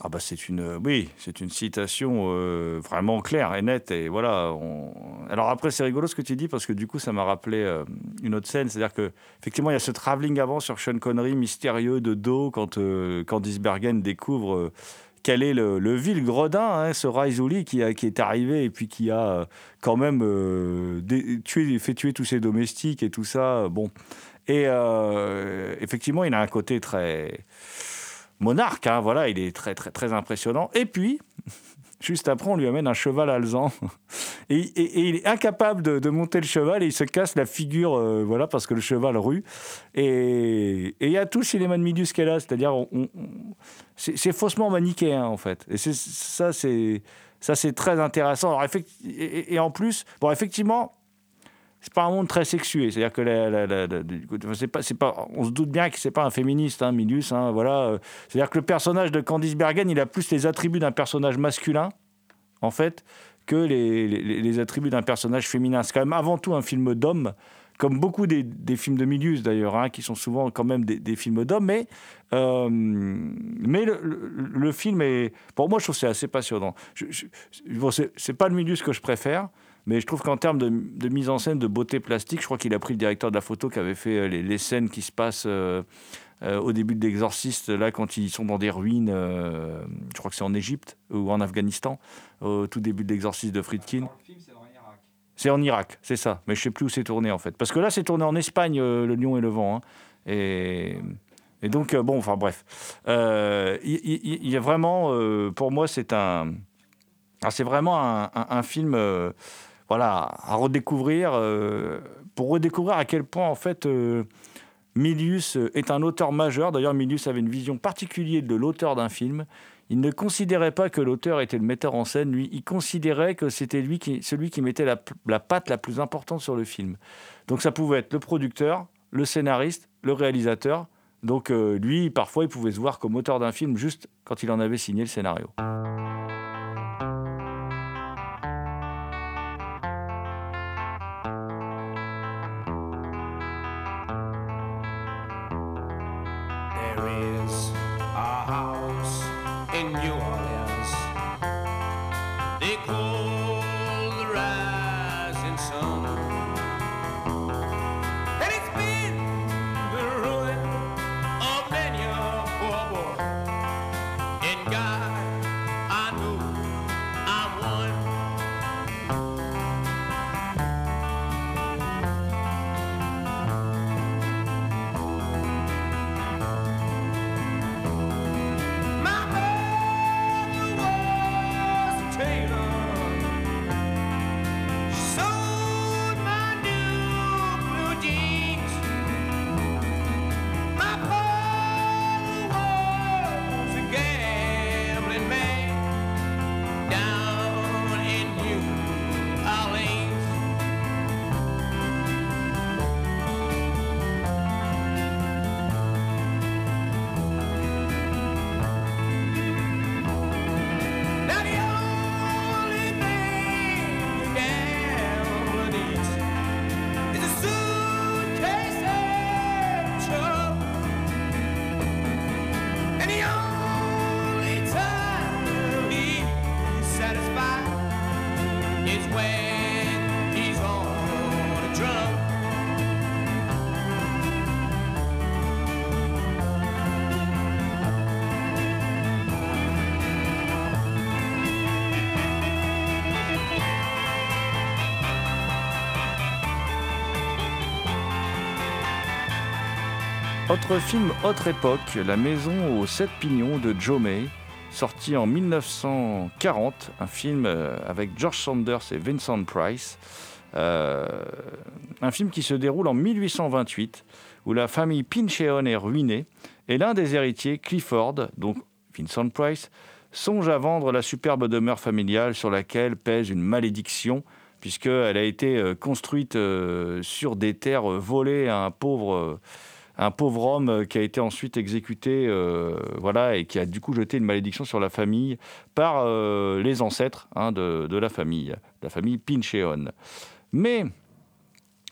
Ah bah c'est une oui c'est une citation euh, vraiment claire et nette et voilà alors après c'est rigolo ce que tu dis parce que du coup ça m'a rappelé euh, une autre scène c'est-à-dire que effectivement il y a ce travelling avant sur Sean Connery mystérieux de dos quand Candice Bergen découvre quel est le, vil gredin, hein, ce Raizouli qui, qui est arrivé et puis qui a euh, quand même euh, tué, fait tuer tous ses domestiques et tout ça. Bon. Et euh, effectivement, il a un côté très monarque, hein, voilà, il est très, très, très impressionnant. Et puis, Juste après, on lui amène un cheval alezan. Et, et, il est incapable de, monter le cheval et il se casse la figure, euh, voilà, parce que le cheval rue. Et il y a tout cinéma de Midius qu'elle a, c'est-à-dire, c'est faussement manichéen, en fait. Et ça, c'est très intéressant. Alors, et, en plus, bon, effectivement, c'est pas un monde très sexué. C'est-à-dire que on se doute bien que c'est pas un féministe, hein, Milius. Hein, voilà. C'est-à-dire que le personnage de Candice Bergen, il a plus les attributs d'un personnage masculin, en fait, que les, attributs d'un personnage féminin. C'est quand même avant tout un film d'homme, comme beaucoup des, films de Milius d'ailleurs, hein, qui sont souvent quand même des, films d'hommes. Mais, euh, mais le, film est, pour moi, je trouve c'est assez passionnant. Je, je, bon, c'est pas le Milius que je préfère. Mais je trouve qu'en termes de, mise en scène, de beauté plastique, je crois qu'il a pris le directeur de la photo qui avait fait euh, les, scènes qui se passent euh, euh, au début de l'Exorciste, là, quand ils sont dans des ruines, je crois que c'est en Égypte ou en Afghanistan, au tout début de l'Exorciste de Friedkin. C'est en Irak, c'est ça. Mais je ne sais plus où c'est tourné en fait. Parce que là, c'est tourné en Espagne, Le Lion et le Vent. Hein. Et, et, donc, bon, enfin bref. Il y, a vraiment, pour moi, c'est un. Ah, c'est vraiment un, un film voilà, à redécouvrir, euh, pour redécouvrir à quel point, en fait, euh, Milius est un auteur majeur. D'ailleurs, Milius avait une vision particulière de l'auteur d'un film. Il ne considérait pas que l'auteur était le metteur en scène, lui. Il considérait que c'était lui qui, celui qui mettait la, la patte la plus importante sur le film. Donc ça pouvait être le producteur, le scénariste, le réalisateur. Donc euh, lui, parfois, il pouvait se voir comme auteur d'un film juste quand il en avait signé le scénario. There is a house in New Orleans. Autre film, autre époque, La maison aux sept pignons de Joe May, sorti en 1940, un film euh, avec George Sanders et Vincent Price. Euh, un film qui se déroule en 1828, où la famille Pincheon est ruinée, et l'un des héritiers, Clifford, donc Vincent Price, songe à vendre la superbe demeure familiale sur laquelle pèse une malédiction, puisqu'elle a été euh, construite sur des terres volées à un pauvre... un pauvre homme euh, qui a été ensuite exécuté, euh, voilà, et qui a du coup jeté une malédiction sur la famille par euh, les ancêtres hein, de, la famille, la famille Pincheon. Mais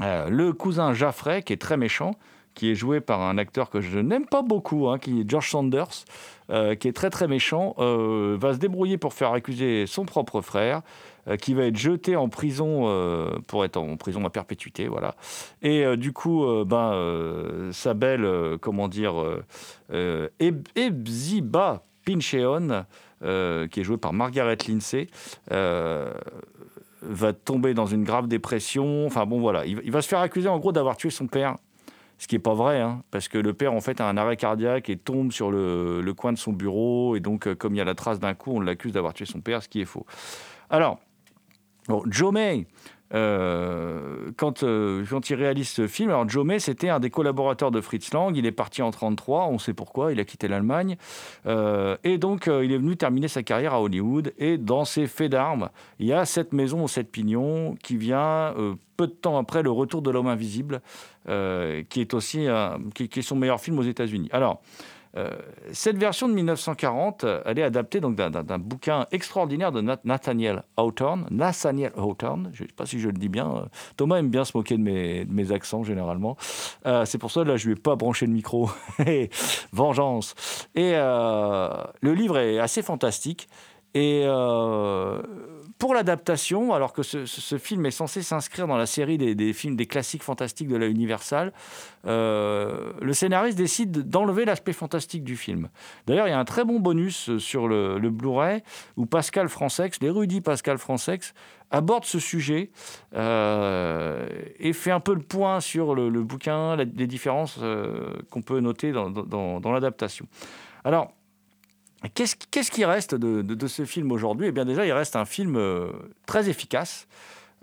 le cousin Jaffray, qui est très méchant, qui est joué par un acteur que je n'aime pas beaucoup, hein, qui est George Sanders, qui est très très méchant, va se débrouiller pour faire accuser son propre frère, qui va être jeté en prison euh, pour être en prison à perpétuité, voilà. Et euh, du coup, euh, ben, euh, sa belle, euh, comment dire, euh, euh, Eb- Ebziba Pincheon, euh, qui est jouée par Margaret Lindsay, euh, va tomber dans une grave dépression. Enfin bon, voilà, il, va- se faire accuser en gros d'avoir tué son père. Ce qui n'est pas vrai, hein, parce que le père en fait a un arrêt cardiaque et tombe sur le, coin de son bureau. Et donc, euh, comme il y a la trace d'un coup, on l'accuse d'avoir tué son père, ce qui est faux. Alors, bon, Joe May, euh, quand, euh, quand il réalise ce film, alors Joe May, c'était un des collaborateurs de Fritz Lang. Il est parti en 33, on sait pourquoi, il a quitté l'Allemagne. Euh, et donc, il est venu terminer sa carrière à Hollywood. Et dans ses faits d'armes, il y a cette maison aux sept pignons qui vient peu de temps après Le Retour de l'homme invisible, qui est aussi un- qui, est son meilleur film aux États-Unis. Alors, cette version de 1940, euh, elle est adaptée donc d'un- bouquin extraordinaire de Nath- Nathaniel Hawthorne. Nathaniel Hawthorne, je ne sais pas si je le dis bien. euh, Thomas aime bien se moquer de mes, accents généralement. Euh, C'est pour ça là, je lui ai pas branché le micro. Vengeance. Et euh, le livre est assez fantastique. Et euh, pour l'adaptation, alors que ce, film est censé s'inscrire dans la série des, films, des classiques fantastiques de la Universal, euh, le scénariste décide d'enlever l'aspect fantastique du film. D'ailleurs, il y a un très bon bonus sur le, Blu-ray où Pascal Francex, l'érudit Pascal Francex, aborde ce sujet euh, et fait un peu le point sur le, bouquin, les différences euh, qu'on peut noter dans- dans l'adaptation. Alors, Qu'est-ce qui reste de, ce film aujourd'hui? Eh bien déjà, il reste un film euh, très efficace,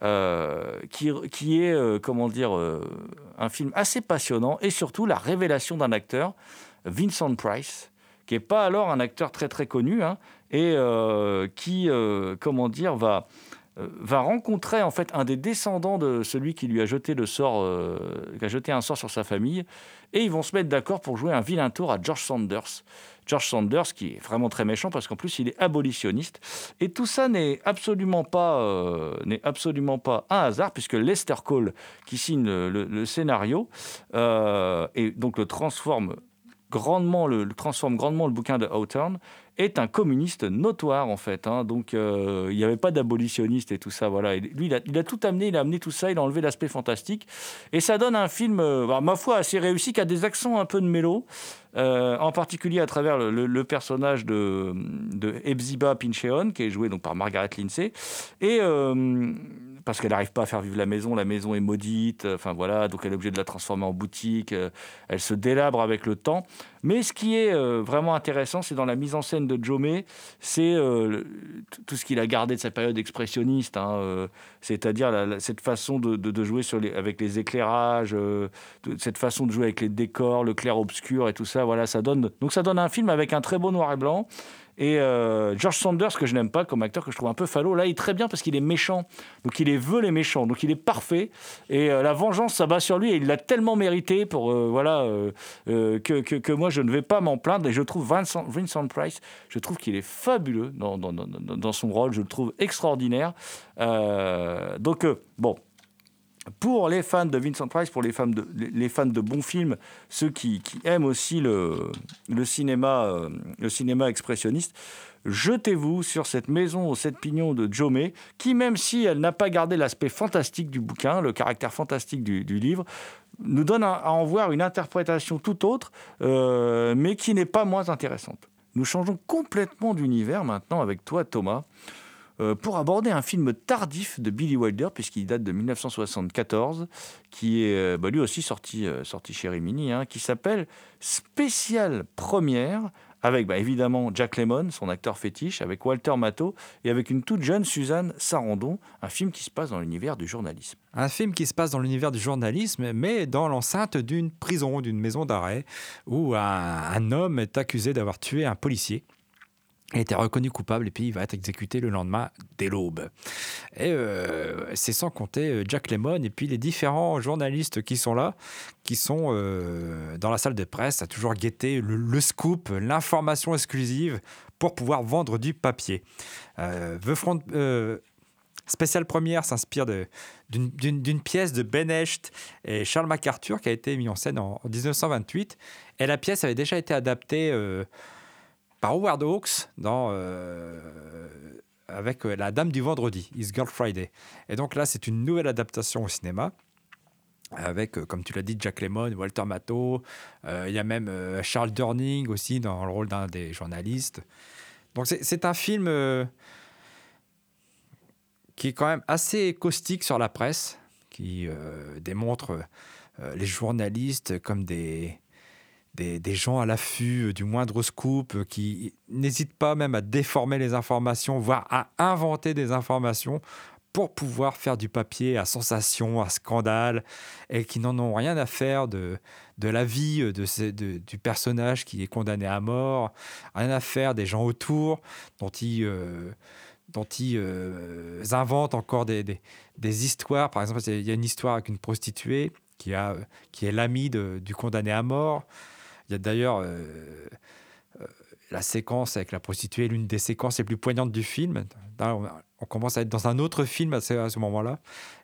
euh, qui, est, euh, comment dire, un film assez passionnant, et surtout la révélation d'un acteur, Vincent Price, qui n'est pas alors un acteur très très connu, hein, et qui, comment dire, va va rencontrer en fait un des descendants de celui qui lui a jeté le sort, euh, qui a jeté un sort sur sa famille, et ils vont se mettre d'accord pour jouer un vilain tour à George Sanders. George Sanders qui est vraiment très méchant parce qu'en plus il est abolitionniste. Et tout ça n'est absolument pas euh, absolument pas un hasard puisque Lester Cole qui signe le, scénario euh, et donc le transforme grandement le, le- transforme grandement le bouquin de Hawthorne, est un communiste notoire en fait. hein. donc euh, il n'y avait pas d'abolitionniste et tout ça. Voilà. Et lui, il a, tout amené, il a amené tout ça, il a enlevé l'aspect fantastique. Et ça donne un film, euh, bah, ma foi, assez réussi, qui a des accents un peu de mélo, euh, en particulier à travers le, personnage de, de Hepzibah Pincheon, qui est joué donc par Margaret Lindsay. Et euh, parce qu'elle n'arrive pas à faire vivre la maison, la maison est maudite, euh, enfin voilà, donc elle est obligée de la transformer en boutique, elle se délabre avec le temps. Mais ce qui est vraiment intéressant, c'est dans la mise en scène de Jomé, c'est tout- ce qu'il a gardé de sa période expressionniste, hein, c'est-à-dire cette façon de, jouer sur avec les éclairages, cette façon de jouer avec les décors, le clair-obscur et tout ça. Voilà, ça donne, donc ça donne un film avec un très beau noir et blanc. Et euh, George Sanders, que je n'aime pas comme acteur, que je trouve un peu falot, là, il est très bien parce qu'il est méchant. Donc il les veut les méchants. Donc il est parfait. Et euh, la vengeance s'abat sur lui et il l'a tellement mérité pour euh, voilà que, que, que moi je ne vais pas m'en plaindre. Et je trouve Vincent, Vincent Price, je trouve qu'il est fabuleux dans, dans, dans, dans- son rôle. Je le trouve extraordinaire. Donc bon. Pour les fans de Vincent Price, pour les fans de, les- fans de bons films, ceux qui, aiment aussi le, cinéma, euh, le cinéma expressionniste, jetez-vous sur cette maison aux sept pignons de Jomé, qui, même si elle n'a pas gardé l'aspect fantastique du bouquin, le caractère fantastique du, livre, nous donne à, à en voir une interprétation tout autre, euh, mais qui n'est pas moins intéressante. Nous changeons complètement d'univers maintenant avec toi, Thomas euh, pour aborder un film tardif de Billy Wilder, puisqu'il date de 1974, qui est euh, bah, lui aussi sorti, euh, sorti chez Rimini, hein, qui s'appelle Spécial Première, avec bah, évidemment Jack Lemmon, son acteur fétiche, avec Walter Matthau, et avec une toute jeune Suzanne Sarandon, un film qui se passe dans l'univers du journalisme. Un film qui se passe dans l'univers du journalisme, mais dans l'enceinte d'une prison, d'une maison d'arrêt, où un homme est accusé d'avoir tué un policier. Il été reconnu coupable et puis il va être exécuté le lendemain dès l'aube. Et euh, c'est sans compter euh, Jack Lemmon et puis les différents journalistes qui sont là, qui sont euh, dans la salle de presse à toujours guetter le, scoop, l'information exclusive pour pouvoir vendre du papier. Euh, The Front, Spécial Première s'inspire d'une- pièce de Ben Hecht et Charles MacArthur qui a été mise en scène en, en 1928. Et la pièce avait déjà été adaptée par Howard Hawks euh, avec euh, La Dame du Vendredi, His Girl Friday. Et donc là, c'est une nouvelle adaptation au cinéma. Avec, euh, comme tu l'as dit, Jack Lemmon, Walter Matthau. Il y a même Charles Durning aussi dans le rôle d'un des journalistes. Donc c'est un film qui est quand même assez caustique sur la presse, qui démontre les journalistes comme des, des, gens à l'affût du moindre scoop, euh, qui n'hésitent pas même à déformer les informations, voire à inventer des informations pour pouvoir faire du papier à sensation, à scandale, et qui n'en ont rien à faire de, de la vie ces- de- du personnage qui est condamné à mort, rien à faire des gens autour dont ils, euh, dont ils euh, inventent encore des, des- histoires. Par exemple, il y a une histoire avec une prostituée qui, a, qui est l'amie du condamné à mort. Il y a d'ailleurs euh, euh, la séquence avec la prostituée, l'une des séquences les plus poignantes du film. On, commence à être dans un autre film à ce, moment-là.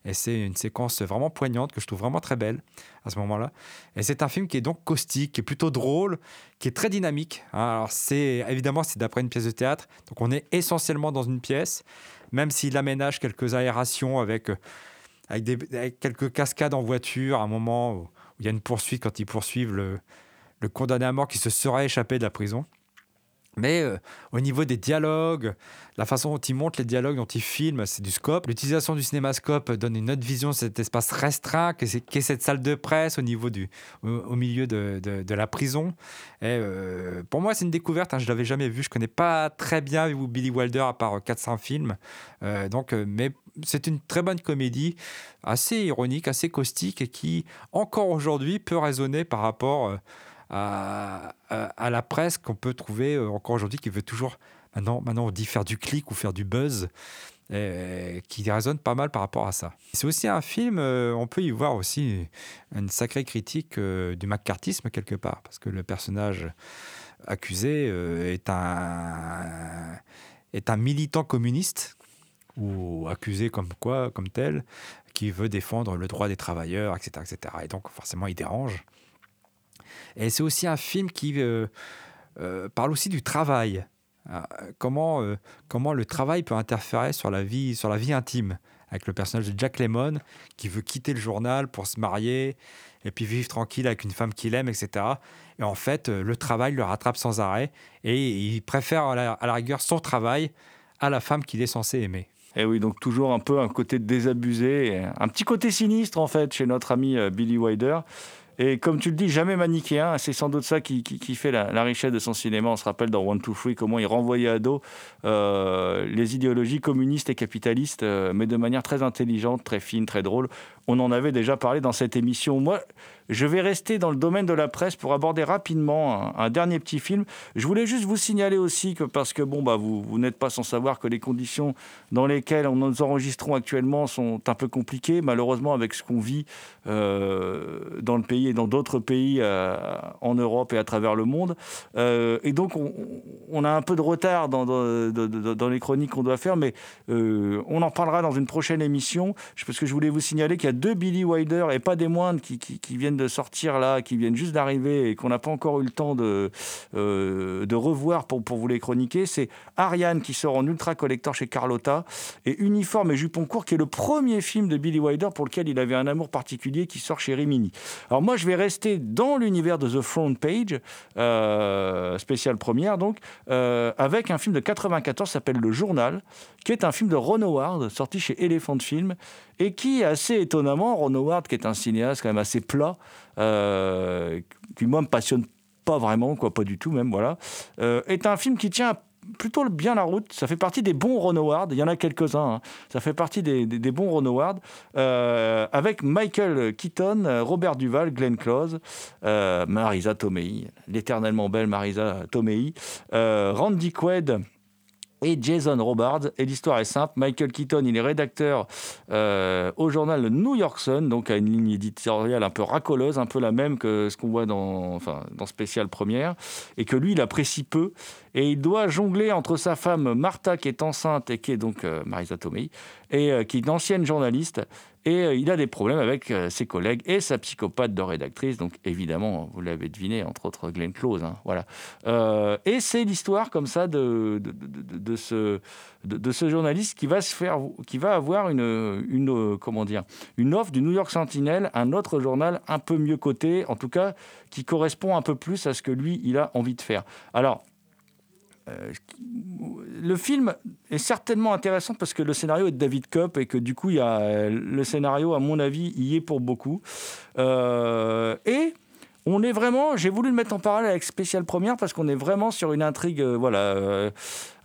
Et c'est une séquence vraiment poignante que je trouve vraiment très belle à ce moment-là. Et c'est un film qui est donc caustique, qui est plutôt drôle, qui est très dynamique. hein. Alors c'est évidemment c'est d'après une pièce de théâtre, donc on est essentiellement dans une pièce, même s'il aménage quelques aérations avec euh, avec, quelques cascades en voiture, à un moment où il y a une poursuite quand ils poursuivent le, le condamné à mort qui se serait échappé de la prison. Mais euh, au niveau des dialogues, la façon dont il montre les dialogues, dont il filme, c'est du scope. L'utilisation du cinémascope donne une autre vision de cet espace restreint qu'est cette salle de presse au niveau du, au, milieu de, de- la prison. Euh, pour moi, c'est une découverte. hein, je l'avais jamais vu. Je connais pas très bien Billy Wilder à part 400 films. Euh, donc, euh, mais c'est une très bonne comédie, assez ironique, assez caustique et qui encore aujourd'hui peut résonner par rapport à, la presse qu'on peut trouver euh, encore aujourd'hui, qui veut toujours, maintenant, on dit faire du clic ou faire du buzz, qui résonne pas mal par rapport à ça. C'est aussi un film, euh, on peut y voir aussi une sacrée critique euh, du macartisme quelque part, parce que le personnage accusé est, un, est un militant communiste, ou accusé comme quoi, comme tel, qui veut défendre le droit des travailleurs, etc. etc. Et donc forcément il dérange. Et c'est aussi un film qui euh, euh, parle aussi du travail. Euh, comment, euh, comment le travail peut interférer sur la vie, sur la vie intime. Avec le personnage de Jack Lemmon qui veut quitter le journal pour se marier et puis vivre tranquille avec une femme qu'il aime, etc. Et en fait, le travail le rattrape sans arrêt et il préfère à la, à la rigueur son travail à la femme qu'il est censé aimer. Et oui, donc toujours un peu un côté désabusé, un petit côté sinistre en fait chez notre ami Billy Wilder. Et comme tu le dis, jamais manichéen, c'est sans doute ça qui, fait la, la richesse de son cinéma. On se rappelle dans One, Two, Three comment il renvoyait à dos euh, les idéologies communistes et capitalistes, euh, mais de manière très intelligente, très fine, très drôle. On en avait déjà parlé dans cette émission. Moi, je vais rester dans le domaine de la presse pour aborder rapidement un, dernier petit film. Je voulais juste vous signaler aussi que, parce que bon, bah, vous, n'êtes pas sans savoir que les conditions dans lesquelles nous enregistrons actuellement sont un peu compliquées, malheureusement, avec ce qu'on vit euh, dans le pays et dans d'autres pays euh, en Europe et à travers le monde. Euh, et donc, on, on a un peu de retard dans, les chroniques qu'on doit faire, mais on en parlera dans une prochaine émission. Parce que je voulais vous signaler qu'il y a deux Billy Wilder, et pas des moindres, qui, qui- viennent de sortir là, qui viennent juste d'arriver et qu'on n'a pas encore eu le temps de, euh, de revoir pour, pour vous les chroniquer. C'est Ariane qui sort en ultra collector chez Carlotta et Uniforme et Jupon Court qui est le premier film de Billy Wilder pour lequel il avait un amour particulier qui sort chez Rimini. Alors moi je vais rester dans l'univers de The Front Page, euh, spéciale première donc, euh, avec un film de 94 qui s'appelle Le Journal, qui est un film de Ron Howard sorti chez Elephant Film et qui assez étonnamment, Ron Howard qui est un cinéaste quand même assez plat, euh, qui moi me passionne pas vraiment, quoi, pas du tout même, voilà, euh, est un film qui tient plutôt bien la route. Ça fait partie des bons Ron Howard. Il y en a quelques-uns. hein. Ça fait partie des, bons Ron Howard. euh, avec Michael Keaton, Robert Duval, Glenn Close, Marisa Tomei, l'éternellement belle Marisa Tomei, Randy Quaid et Jason Robards. Et l'histoire est simple. Michael Keaton, il est rédacteur euh, au journal New York Sun, donc à une ligne éditoriale un peu racoleuse, un peu la même que ce qu'on voit dans, enfin, dans Spécial Première, et que lui, il apprécie peu. Et il doit jongler entre sa femme Martha, qui est enceinte et qui est donc euh, Marisa Tomei, et euh, qui est une ancienne journaliste. Et euh, il a des problèmes avec euh, ses collègues et sa psychopathe de rédactrice. Donc évidemment, vous l'avez deviné, entre autres Glenn Close. hein, voilà. Euh, et c'est l'histoire comme ça de, ce, journaliste qui va, se faire, qui va avoir une, une offre du New York Sentinel, un autre journal un peu mieux coté, en tout cas qui correspond un peu plus à ce que lui, il a envie de faire. Alors, euh, le film est certainement intéressant parce que le scénario est de David Kopp et que du coup, il y a, euh, le scénario, à mon avis, y est pour beaucoup. Euh, et on est vraiment, j'ai voulu le mettre en parallèle avec Spécial Première parce qu'on est vraiment sur une intrigue, euh, voilà, euh,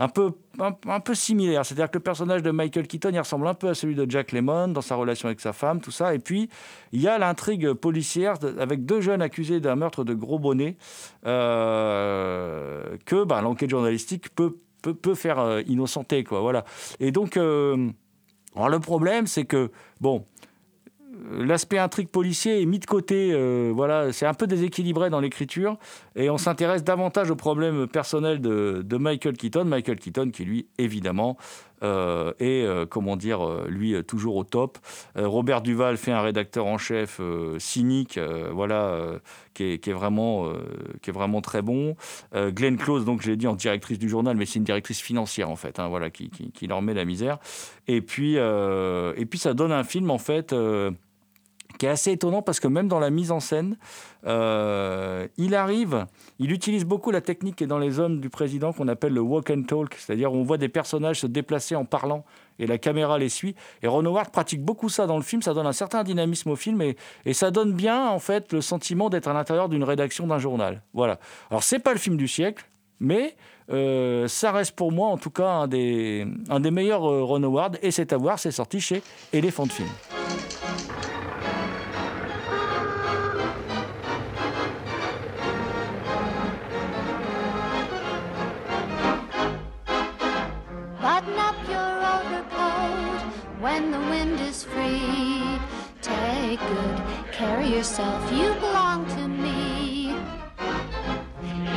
un peu, un, peu similaire. C'est-à-dire que le personnage de Michael Keaton, il ressemble un peu à celui de Jack Lemmon dans sa relation avec sa femme, tout ça. Et puis, il y a l'intrigue policière avec deux jeunes accusés d'un meurtre de gros bonnet euh, que bah, l'enquête journalistique peut, peut, faire innocenter, quoi. Voilà. Et donc, le problème, c'est que, bon, l'aspect intrigue policier est mis de côté. euh, voilà, c'est un peu déséquilibré dans l'écriture et on s'intéresse davantage aux problèmes personnels de, Michael Keaton. Michael Keaton, qui lui, évidemment, euh, est, euh, comment dire, lui, toujours au top. Robert Duval fait un rédacteur en chef cynique, voilà, qui, est, qui est vraiment, qui est vraiment très bon. Glenn Close, donc je l'ai dit en directrice du journal, mais c'est une directrice financière en fait, hein, voilà, qui, qui, qui leur met la misère. Et puis, et puis ça donne un film en fait. Qui est assez étonnant parce que même dans la mise en scène, euh, il arrive, il utilise beaucoup la technique qui est dans les hommes du président qu'on appelle le walk and talk, c'est-à-dire on voit des personnages se déplacer en parlant et la caméra les suit. Et Ron Howard pratique beaucoup ça dans le film, ça donne un certain dynamisme au film et, ça donne bien en fait le sentiment d'être à l'intérieur d'une rédaction d'un journal. Voilà. Alors c'est pas le film du siècle, mais euh, ça reste pour moi en tout cas un des, un des meilleurs euh, Ron Howard et c'est à voir, c'est sorti chez Elephant Film. Button up your overcoat when the wind is free. Take good care of yourself, you belong to me.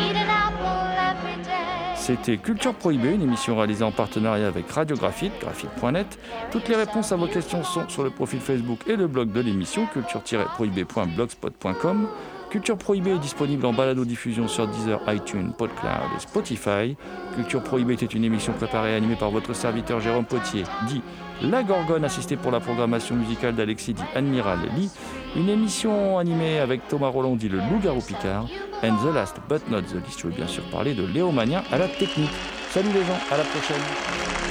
Eat an apple every day. C'était Culture Prohibée, une émission réalisée en partenariat avec Radiographite, graphite.net. Toutes les réponses à vos questions sont sur le profil Facebook et le blog de l'émission, culture-prohibée.blogspot.com. Culture Prohibée est disponible en balado-diffusion sur Deezer, iTunes, PodCloud et Spotify. Culture Prohibée était une émission préparée et animée par votre serviteur Jérôme Potier, dit La Gorgone, assisté pour la programmation musicale d'Alexis, dit Admiral Lee. Une émission animée avec Thomas Roland, dit Le Loup-garou Picard. And the last but not the least, je veux bien sûr parler de Léo Mania à la technique. Salut les gens, à la prochaine.